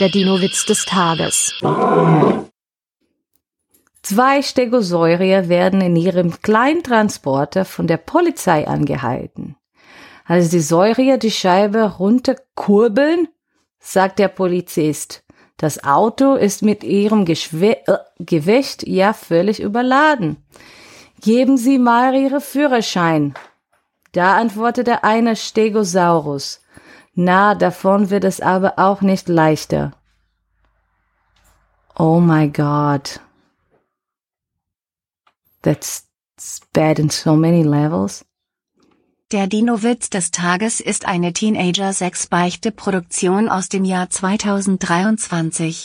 Der Dino-Witz des Tages. Zwei Stegosaurier werden in ihrem Kleintransporter von der Polizei angehalten. Als die Säurier die Scheibe runterkurbeln, sagt der Polizist, das Auto ist mit ihrem Geschwe äh, Gewicht ja völlig überladen. Geben Sie mal Ihre Führerschein. Da antwortet der eine Stegosaurus. Na, davon wird es aber auch nicht leichter. Oh my God. That's bad in so many levels. Der Dino-Witz des Tages ist eine Teenager-6-Beichte-Produktion aus dem Jahr 2023.